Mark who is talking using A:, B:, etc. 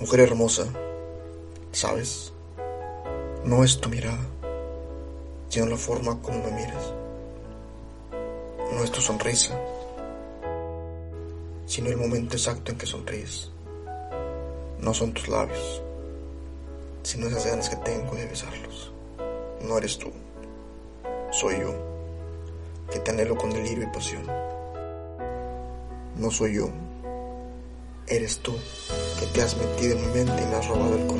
A: Mujer hermosa, ¿sabes? No es tu mirada, sino la forma como me miras. No es tu sonrisa, sino el momento exacto en que sonríes. No son tus labios, sino esas ganas que tengo de besarlos. No eres tú, soy yo, que te anhelo con delirio y pasión. No soy yo, eres tú, que te has metido en mi mente y me has robado el corazón.